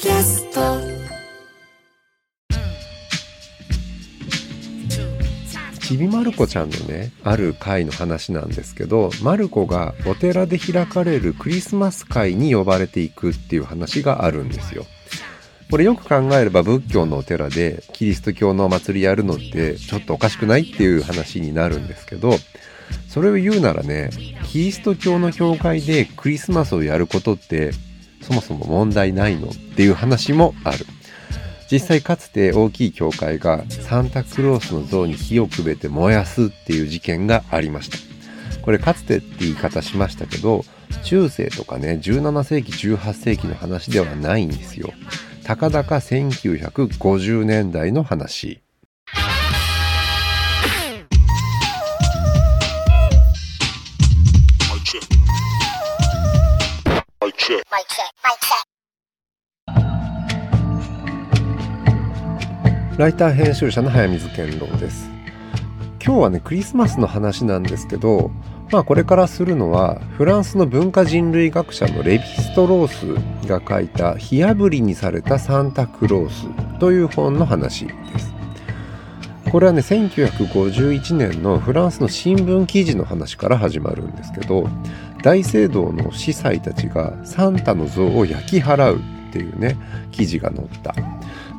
キャストちびまる子ちゃんのねある会の話なんですけどまる子がお寺で開かれるクリスマス会に呼ばれていくっていう話があるんですよ。これよく考えれば仏教のお寺でキリスト教のお祭りやるのってちょっとおかしくないっていう話になるんですけどそれを言うならねキリスト教の教会でクリスマスをやることってそもそも問題ないのっていう話もある。実際かつて大きい教会がサンタクロースの像に火をくべて燃やすっていう事件がありました。これかつてって言い方しましたけど中世とかね17世紀18世紀の話ではないんですよ。たかだか1950年代の話。ライター編集者の早水健郎です。今日はねクリスマスの話なんですけどまあこれからするのはフランスの文化人類学者のレヴィストロースが書いた「火あぶりにされたサンタクロース」という本の話です。これはね1951年のフランスの新聞記事の話から始まるんですけど大聖堂の司祭たちがサンタの像を焼き払うっていうね記事が載った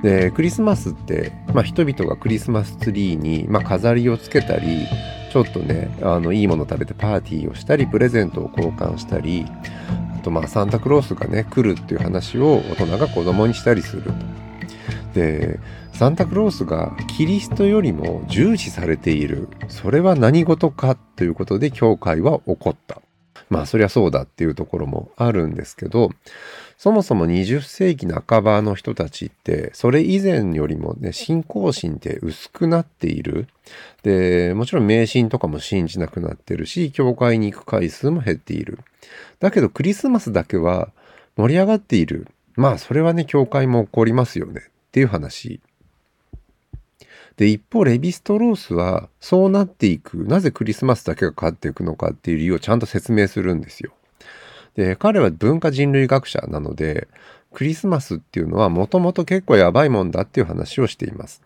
でクリスマスって、まあ、人々がクリスマスツリーに、まあ、飾りをつけたりちょっとねあのいいもの食べてパーティーをしたりプレゼントを交換したりあとまあサンタクロースがね来るっていう話を大人が子供にしたりすると。でサンタクロースがキリストよりも重視されているそれは何事かということで教会は起こった。まあそりゃそうだっていうところもあるんですけどそもそも20世紀半ばの人たちってそれ以前よりもね信仰心って薄くなっている。でもちろん迷信とかも信じなくなってるし教会に行く回数も減っている。だけどクリスマスだけは盛り上がっている。まあそれはね教会も起こりますよねっていう話。で、一方、レヴィストロースは、そうなっていく、なぜクリスマスだけが変わっていくのかっていう理由をちゃんと説明するんですよ。で、彼は文化人類学者なので、クリスマスっていうのはもともと結構やばいもんだっていう話をしています。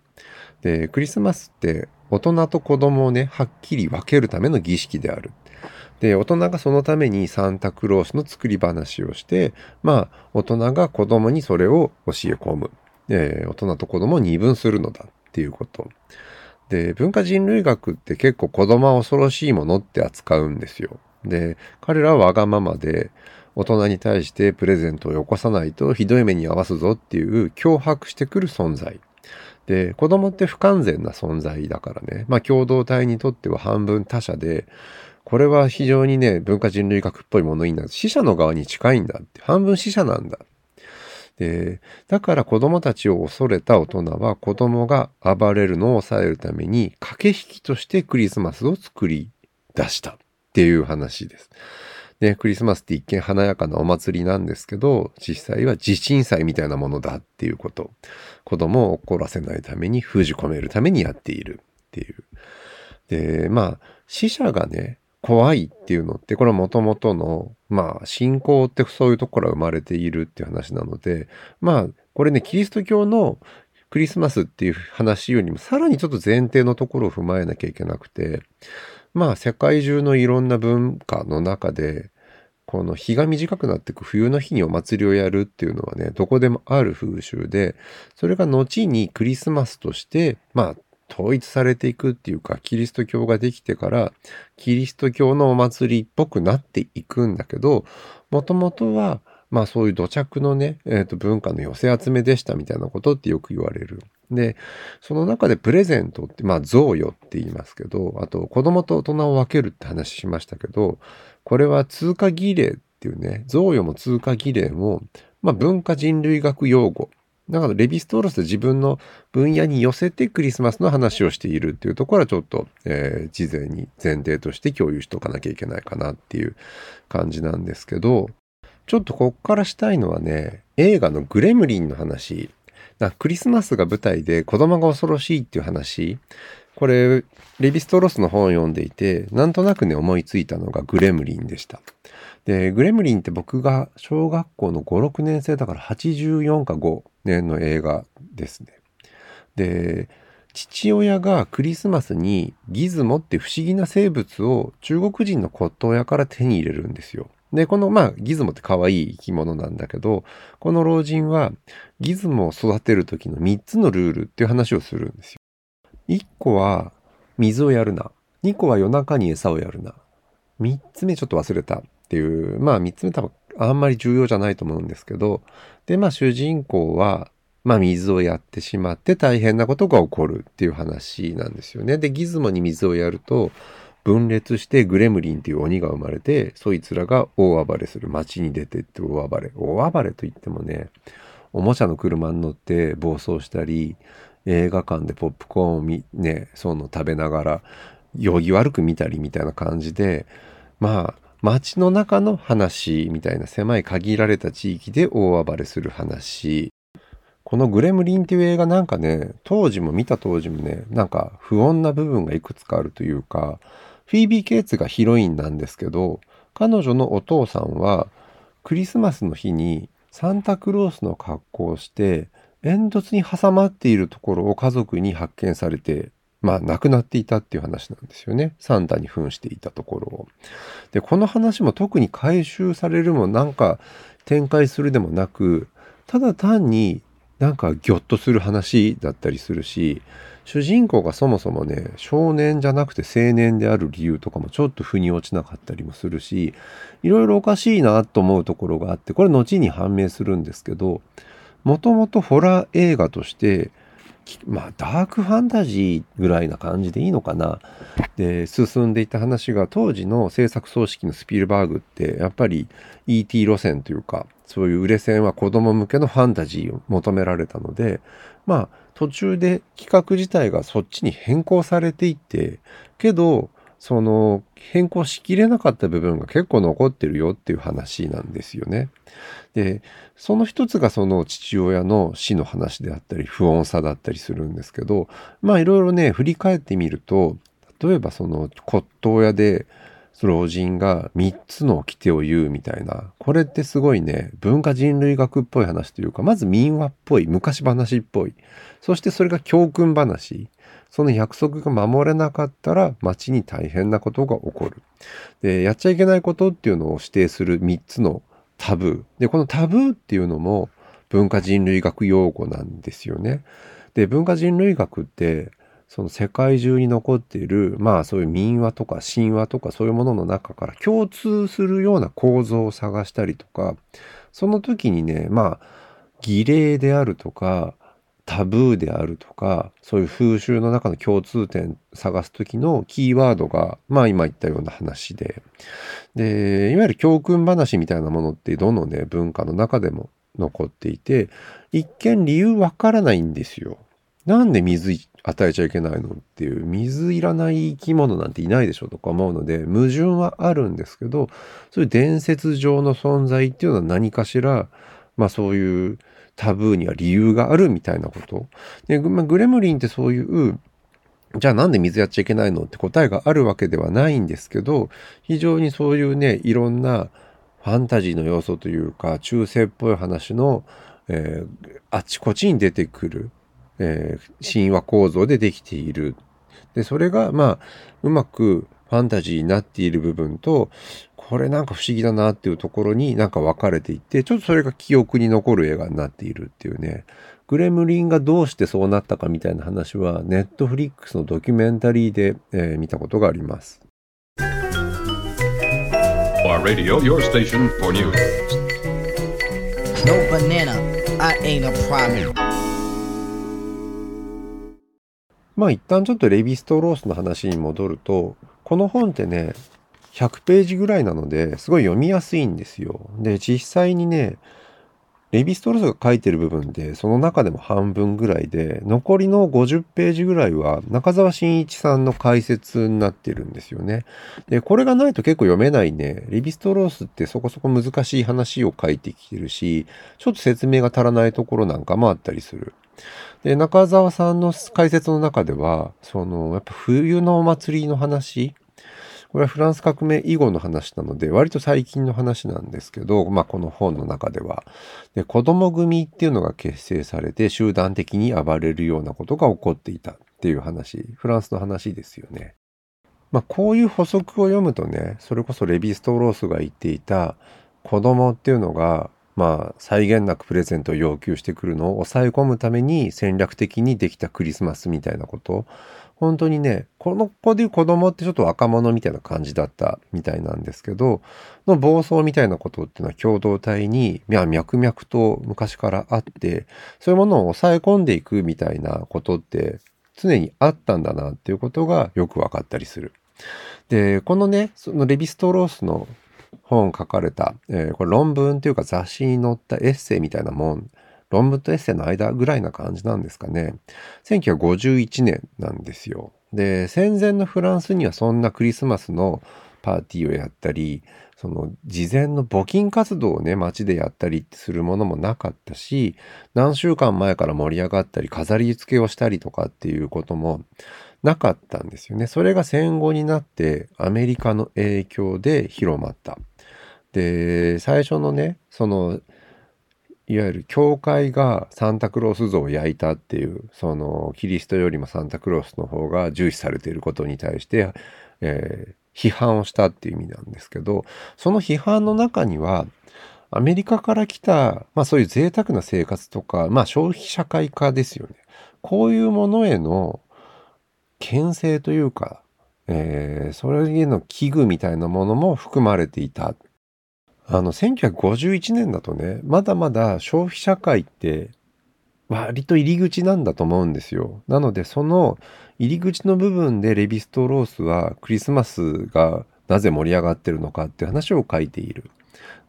で、クリスマスって大人と子供をね、はっきり分けるための儀式である。で、大人がそのためにサンタクロースの作り話をして、まあ、大人が子供にそれを教え込む。え大人と子供を二分するのだていうこと。で、文化人類学って結構子供は恐ろしいものって扱うんですよ。で、彼らはわがままで、大人に対してプレゼントをよこさないとひどい目に遭わすぞっていう脅迫してくる存在。で、子供って不完全な存在だからね、まあ共同体にとっては半分他者で、これは非常にね、文化人類学っぽいものになる。死者の側に近いんだって。半分死者なんだ。で、だから子供たちを恐れた大人は子供が暴れるのを抑えるために駆け引きとしてクリスマスを作り出したっていう話です。ね、クリスマスって一見華やかなお祭りなんですけど、実際は地震祭みたいなものだっていうこと。子供を怒らせないために封じ込めるためにやっているっていう。で、まあ、死者がね、怖いっていうのって、これはもともとの、まあ、信仰ってそういうところが生まれているっていう話なので、まあ、これね、キリスト教のクリスマスっていう話よりも、さらにちょっと前提のところを踏まえなきゃいけなくて、まあ、世界中のいろんな文化の中で、この日が短くなっていく冬の日にお祭りをやるっていうのはね、どこでもある風習で、それが後にクリスマスとして、まあ、統一されていくっていうか、キリスト教ができてから、キリスト教のお祭りっぽくなっていくんだけど、もともとは、まあそういう土着のね、えー、と文化の寄せ集めでしたみたいなことってよく言われる。で、その中でプレゼントって、まあ贈与って言いますけど、あと子供と大人を分けるって話しましたけど、これは通過儀礼っていうね、贈与も通過儀礼も、まあ文化人類学用語だからレヴィストーロスで自分の分野に寄せてクリスマスの話をしているっていうところはちょっと、えー、事前に前提として共有しておかなきゃいけないかなっていう感じなんですけど、ちょっとこっからしたいのはね、映画のグレムリンの話。クリスマスが舞台で子供が恐ろしいっていう話。これ、レヴィストロスの本を読んでいて、なんとなくね、思いついたのがグレムリンでした。で、グレムリンって僕が小学校の5、6年生だから84か5の映画ですね。で、父親がクリスマスにギズモって不思議な生物を中国人の骨董屋から手に入れるんですよ。で、この、まあ、ギズモって可愛い生き物なんだけど、この老人はギズモを育てる時の3つのルールっていう話をするんですよ。1個は水をやるな。2個は夜中に餌をやるな。3つ目ちょっと忘れたっていう、まあ3つ目多分あんまり重要じゃないと思うんですけど、で、まあ主人公は、まあ水をやってしまって大変なことが起こるっていう話なんですよね。で、ギズモに水をやると、分裂してグレムリンっていう鬼が生まれて、そいつらが大暴れする。街に出てって大暴れ。大暴れといってもね、おもちゃの車に乗って暴走したり、映画館でポップコーンをみ、ね、その食べながら、行儀悪く見たりみたいな感じで、まあ、街の中の話みたいな狭い限られた地域で大暴れする話。このグレムリンっていう映画なんかね、当時も見た当時もね、なんか不穏な部分がいくつかあるというか、フィービー・ケイツがヒロインなんですけど、彼女のお父さんはクリスマスの日にサンタクロースの格好をして煙突に挟まっているところを家族に発見されて、まあ亡くなっていたっていう話なんですよね。サンタに扮していたところを。で、この話も特に回収されるもなんか展開するでもなく、ただ単になんかギョッとする話だったりするし、主人公がそもそもね、少年じゃなくて青年である理由とかもちょっと腑に落ちなかったりもするし、いろいろおかしいなと思うところがあって、これ後に判明するんですけど、もともとホラー映画として、まあ、ダークファンタジーぐらいな感じでいいのかな。で、進んでいた話が、当時の制作組織のスピルバーグって、やっぱり ET 路線というか、そういう売れ線は子供向けのファンタジーを求められたので、まあ、途中で企画自体がそっちに変更されていって、けど、その変更しきれなかった部分が結構残ってるよっていう話なんですよね。で、その一つがその父親の死の話であったり、不穏さだったりするんですけど、まあいろいろね、振り返ってみると、例えばその骨董屋で、老人が3つの掟を言うみたいな、これってすごいね、文化人類学っぽい話というか、まず民話っぽい、昔話っぽい。そしてそれが教訓話。その約束が守れなかったら街に大変なことが起こる。で、やっちゃいけないことっていうのを指定する3つのタブー。で、このタブーっていうのも文化人類学用語なんですよね。で、文化人類学って、その世界中に残っている、まあそういう民話とか神話とかそういうものの中から共通するような構造を探したりとか、その時にね、まあ儀礼であるとか、タブーであるとかそういう風習の中の共通点探す時のキーワードがまあ今言ったような話ででいわゆる教訓話みたいなものってどのね文化の中でも残っていて一見理由わからないんですよ。なんで水与えちゃいけないのっていう水いらない生き物なんていないでしょとか思うので矛盾はあるんですけどそういう伝説上の存在っていうのは何かしらまあそういうタブーには理由があるみたいなこと？で、まあ、グレムリンってそういう、じゃあなんで水やっちゃいけないの？って答えがあるわけではないんですけど、非常にそういうね、いろんなファンタジーの要素というか、中世っぽい話の、えー、あちこちに出てくる、えー、神話構造でできている。で、それが、まあ、うまくファンタジーになっている部分と、これなんか不思議だなっていうところになんか分かれていって、ちょっとそれが記憶に残る映画になっているっていうね。グレムリンがどうしてそうなったかみたいな話は、ネットフリックスのドキュメンタリーで、えー、見たことがあります。Radio, your station for news. No banana, I ain't a problem. まあ一旦ちょっとレヴィストロースの話に戻ると、この本ってね、100ページぐらいなので、すごい読みやすいんですよ。で、実際にね、レヴィストロスが書いてる部分で、その中でも半分ぐらいで、残りの50ページぐらいは中澤慎一さんの解説になってるんですよね。で、これがないと結構読めないね。レヴィストロースってそこそこ難しい話を書いてきてるし、ちょっと説明が足らないところなんかもあったりする。で、中澤さんの解説の中では、その、やっぱ冬のお祭りの話、これはフランス革命以後の話なので、割と最近の話なんですけど、まあこの本の中では。で、子供組っていうのが結成されて集団的に暴れるようなことが起こっていたっていう話、フランスの話ですよね。まあこういう補足を読むとね、それこそレヴィストロースが言っていた子供っていうのがまあ、際限なくプレゼントを要求してくるのを抑え込むために戦略的にできたクリスマスみたいなこと。本当にね、この子でいう子供ってちょっと若者みたいな感じだったみたいなんですけど、の暴走みたいなことっていうのは共同体に、いや、脈々と昔からあって、そういうものを抑え込んでいくみたいなことって常にあったんだなっていうことがよくわかったりする。で、このね、そのレヴィストロースの本書かれた、えー、これ論文というか雑誌に載ったエッセイみたいなもん、論文とエッセイの間ぐらいな感じなんですかね。1951年なんですよ。で、戦前のフランスにはそんなクリスマスのパーティーをやったり、その事前の募金活動をね、街でやったりするものもなかったし、何週間前から盛り上がったり、飾り付けをしたりとかっていうこともなかったんですよね。それが戦後になってアメリカの影響で広まった。で、最初のね、その、いわゆる教会がサンタクロース像を焼いたっていう、そのキリストよりもサンタクロースの方が重視されていることに対して、えー、批判をしたっていう意味なんですけど、その批判の中には、アメリカから来た、まあそういう贅沢な生活とか、まあ消費社会化ですよね。こういうものへの牽制というか、えー、それへの危惧みたいなものも含まれていた。あの、1951年だとね、まだまだ消費社会って割と入り口なんだと思うんですよ。なので、その入り口の部分でレヴィストロースはクリスマスがなぜ盛り上がってるのかって話を書いている。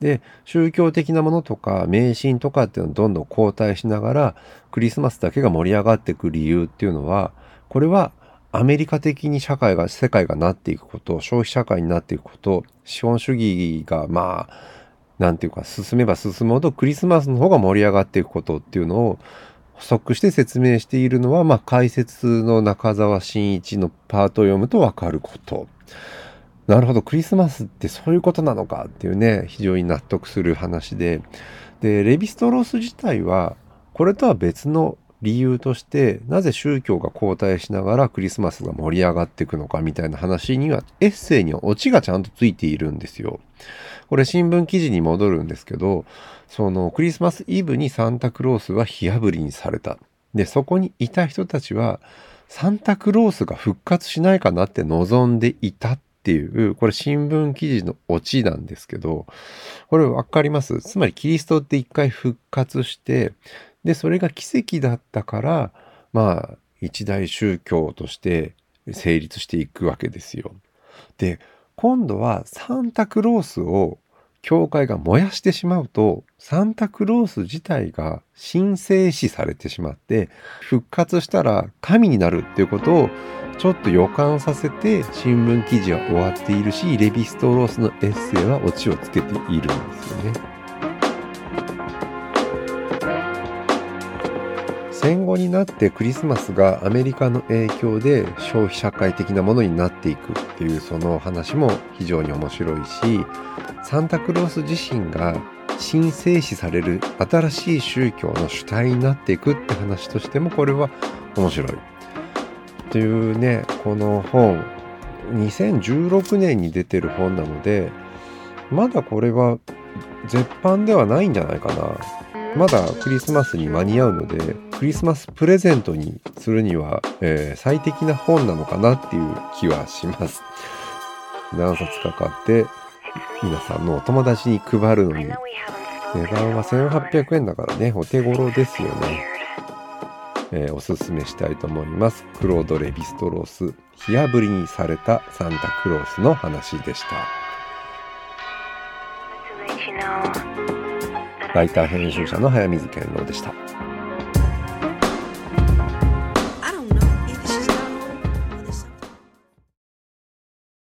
で、宗教的なものとか迷信とかっていうのをどんどん後退しながらクリスマスだけが盛り上がっていく理由っていうのは、これはアメリカ的に社会が、世界がなっていくこと、消費社会になっていくこと、資本主義が、まあ、なんていうか、進めば進むほどクリスマスの方が盛り上がっていくことっていうのを補足して説明しているのは、まあ、解説の中澤真一のパートを読むとわかること。なるほど、クリスマスってそういうことなのかっていうね、非常に納得する話で。で、レヴィストロース自体は、これとは別の理由としてなぜ宗教が交代しながらクリスマスが盛り上がっていくのかみたいな話にはエッセイにはオチがちゃんとついているんですよ。これ新聞記事に戻るんですけどそのクリスマスイブにサンタクロースは火あぶりにされた。でそこにいた人たちはサンタクロースが復活しないかなって望んでいたっていう、これ新聞記事のオチなんですけど、これわかります？つまりキリストって一回復活して、で、それが奇跡だったから、まあ、一大宗教として成立していくわけですよ。で、今度はサンタクロースを教会が燃やしてしまうと、サンタクロース自体が神聖視されてしまって、復活したら神になるっていうことをちょっと予感させて新聞記事は終わっているし、レヴィストロースのエッセイはオチをつけているんですよね。戦後になってクリスマスがアメリカの影響で消費社会的なものになっていくっていうその話も非常に面白いしサンタクロース自身が神聖視される新しい宗教の主体になっていくって話としてもこれは面白い。というねこの本2016年に出てる本なのでまだこれは絶版ではないんじゃないかな。まだクリスマスに間に合うので、クリスマスプレゼントにするには、えー、最適な本なのかなっていう気はします。何冊か買って、皆さんのお友達に配るのに、値段は1800円だからね、お手頃ですよね。えー、おすすめしたいと思います。クロード・レヴィストロース、火あぶりにされたサンタクロースの話でした。ライター編集者の早水健郎でした。